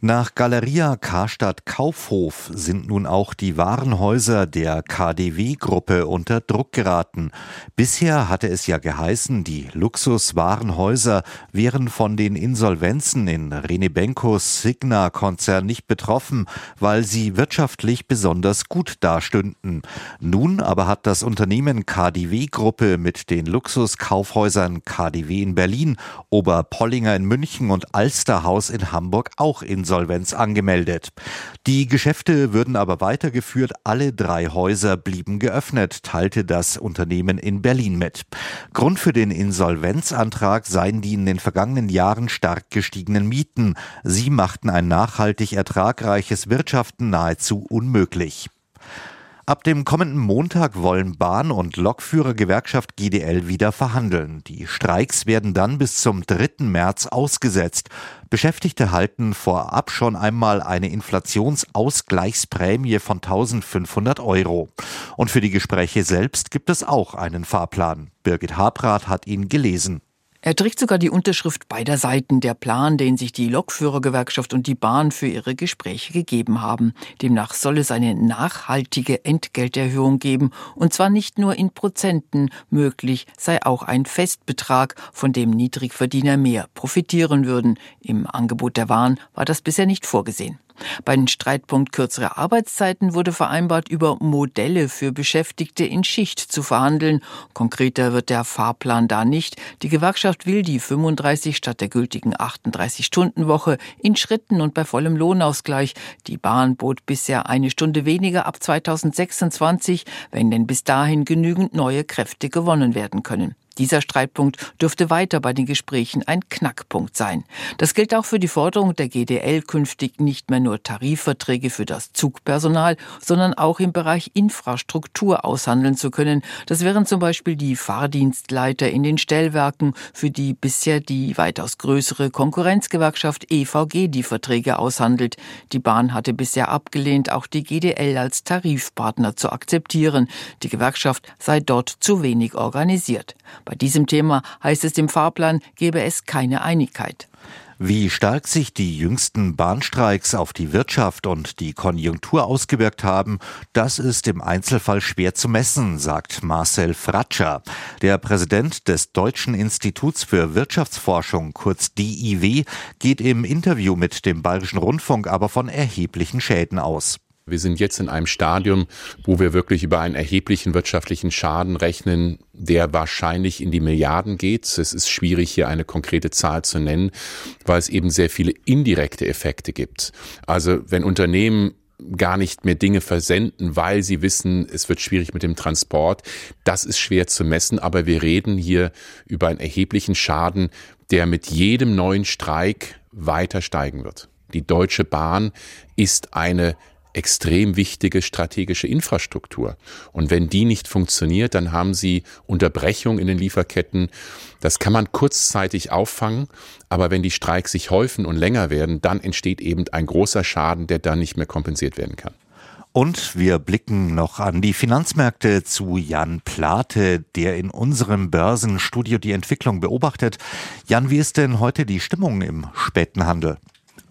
Nach Galeria Karstadt Kaufhof sind nun auch die Warenhäuser der KDW-Gruppe unter Druck geraten. Bisher hatte es ja geheißen, die Luxuswarenhäuser wären von den Insolvenzen in Renebenkos Signa-Konzern nicht betroffen, weil sie wirtschaftlich besonders gut dastünden. Nun aber hat das Unternehmen KDW-Gruppe mit den Luxuskaufhäusern KDW in Berlin, Oberpollinger in München und Alsterhaus in Hamburg auch in Insolvenz angemeldet. Die Geschäfte würden aber weitergeführt, alle drei Häuser blieben geöffnet, teilte das Unternehmen in Berlin mit. Grund für den Insolvenzantrag seien die in den vergangenen Jahren stark gestiegenen Mieten. Sie machten ein nachhaltig ertragreiches Wirtschaften nahezu unmöglich. Ab dem kommenden Montag wollen Bahn- und Lokführergewerkschaft GDL wieder verhandeln. Die Streiks werden dann bis zum 3. März ausgesetzt. Beschäftigte halten vorab schon einmal eine Inflationsausgleichsprämie von 1500 Euro. Und für die Gespräche selbst gibt es auch einen Fahrplan. Birgit Habrath hat ihn gelesen. Er trägt sogar die Unterschrift beider Seiten, der Plan, den sich die Lokführergewerkschaft und die Bahn für ihre Gespräche gegeben haben. Demnach soll es eine nachhaltige Entgelterhöhung geben, und zwar nicht nur in Prozenten, möglich sei auch ein Festbetrag, von dem Niedrigverdiener mehr profitieren würden. Im Angebot der Bahn war das bisher nicht vorgesehen. Bei den Streitpunkt kürzere Arbeitszeiten wurde vereinbart, über Modelle für Beschäftigte in Schicht zu verhandeln. Konkreter wird der Fahrplan da nicht. Die Gewerkschaft will die 35 statt der gültigen 38-Stunden-Woche in Schritten und bei vollem Lohnausgleich. Die Bahn bot bisher eine Stunde weniger ab 2026, wenn denn bis dahin genügend neue Kräfte gewonnen werden können. Dieser Streitpunkt dürfte weiter bei den Gesprächen ein Knackpunkt sein. Das gilt auch für die Forderung der GDL, künftig nicht mehr nur Tarifverträge für das Zugpersonal, sondern auch im Bereich Infrastruktur aushandeln zu können. Das wären zum Beispiel die Fahrdienstleiter in den Stellwerken, für die bisher die weitaus größere Konkurrenzgewerkschaft EVG die Verträge aushandelt. Die Bahn hatte bisher abgelehnt, auch die GDL als Tarifpartner zu akzeptieren. Die Gewerkschaft sei dort zu wenig organisiert. Bei diesem Thema heißt es im Fahrplan, gebe es keine Einigkeit. Wie stark sich die jüngsten Bahnstreiks auf die Wirtschaft und die Konjunktur ausgewirkt haben, das ist im Einzelfall schwer zu messen, sagt Marcel Fratscher. Der Präsident des Deutschen Instituts für Wirtschaftsforschung, kurz DIW, geht im Interview mit dem Bayerischen Rundfunk aber von erheblichen Schäden aus. Wir sind jetzt in einem Stadium, wo wir wirklich über einen erheblichen wirtschaftlichen Schaden rechnen, der wahrscheinlich in die Milliarden geht. Es ist schwierig, hier eine konkrete Zahl zu nennen, weil es eben sehr viele indirekte Effekte gibt. Also wenn Unternehmen gar nicht mehr Dinge versenden, weil sie wissen, es wird schwierig mit dem Transport. Das ist schwer zu messen, aber wir reden hier über einen erheblichen Schaden, der mit jedem neuen Streik weiter steigen wird. Die Deutsche Bahn ist eine extrem wichtige strategische Infrastruktur. Und wenn die nicht funktioniert, dann haben sie Unterbrechung in den Lieferketten. Das kann man kurzzeitig auffangen, aber wenn die Streiks sich häufen und länger werden, dann entsteht eben ein großer Schaden, der dann nicht mehr kompensiert werden kann. Und wir blicken noch an die Finanzmärkte zu Jan Plate, der in unserem Börsenstudio die Entwicklung beobachtet. Jan, wie ist denn heute die Stimmung im späten Handel?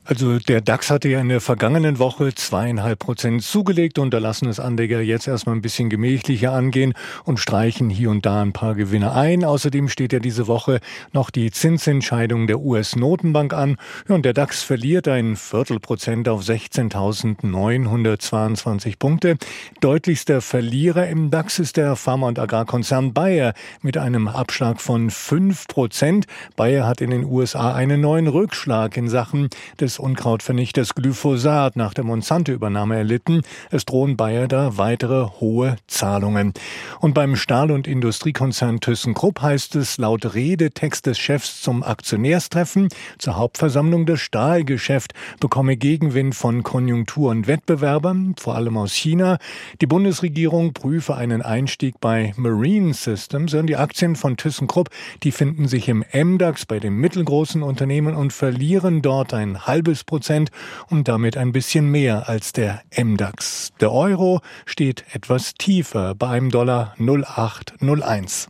Also der DAX hatte ja in der vergangenen Woche zweieinhalb Prozent zugelegt und da lassen es Anleger jetzt erstmal ein bisschen gemächlicher angehen und streichen hier und da ein paar Gewinne ein. Außerdem steht ja diese Woche noch die Zinsentscheidung der US-Notenbank an ja, und der DAX verliert ein Viertelprozent auf 16.922 Punkte. Deutlichster Verlierer im DAX ist der Pharma- und Agrarkonzern Bayer mit einem Abschlag von fünf Prozent. Bayer hat in den USA einen neuen Rückschlag in Sachen des Unkrautvernichters Glyphosat nach der Monsanto-Übernahme erlitten. Es drohen Bayer da weitere hohe Zahlungen. Und beim Stahl- und Industriekonzern ThyssenKrupp heißt es laut Redetext des Chefs zum Aktionärstreffen zur Hauptversammlung das Stahlgeschäft bekomme Gegenwind von Konjunktur- und Wettbewerbern, vor allem aus China. Die Bundesregierung prüfe einen Einstieg bei Marine Systems und die Aktien von ThyssenKrupp, die finden sich im MDAX bei den mittelgroßen Unternehmen und verlieren dort ein halbes Prozent und damit ein bisschen mehr als der MDAX. Der Euro steht etwas tiefer bei einem Dollar 0801.